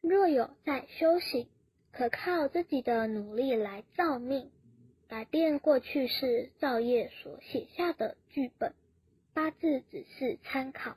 若有在修行可靠自己的努力来造命。改变过去是造业所写下的剧本八字只是参考。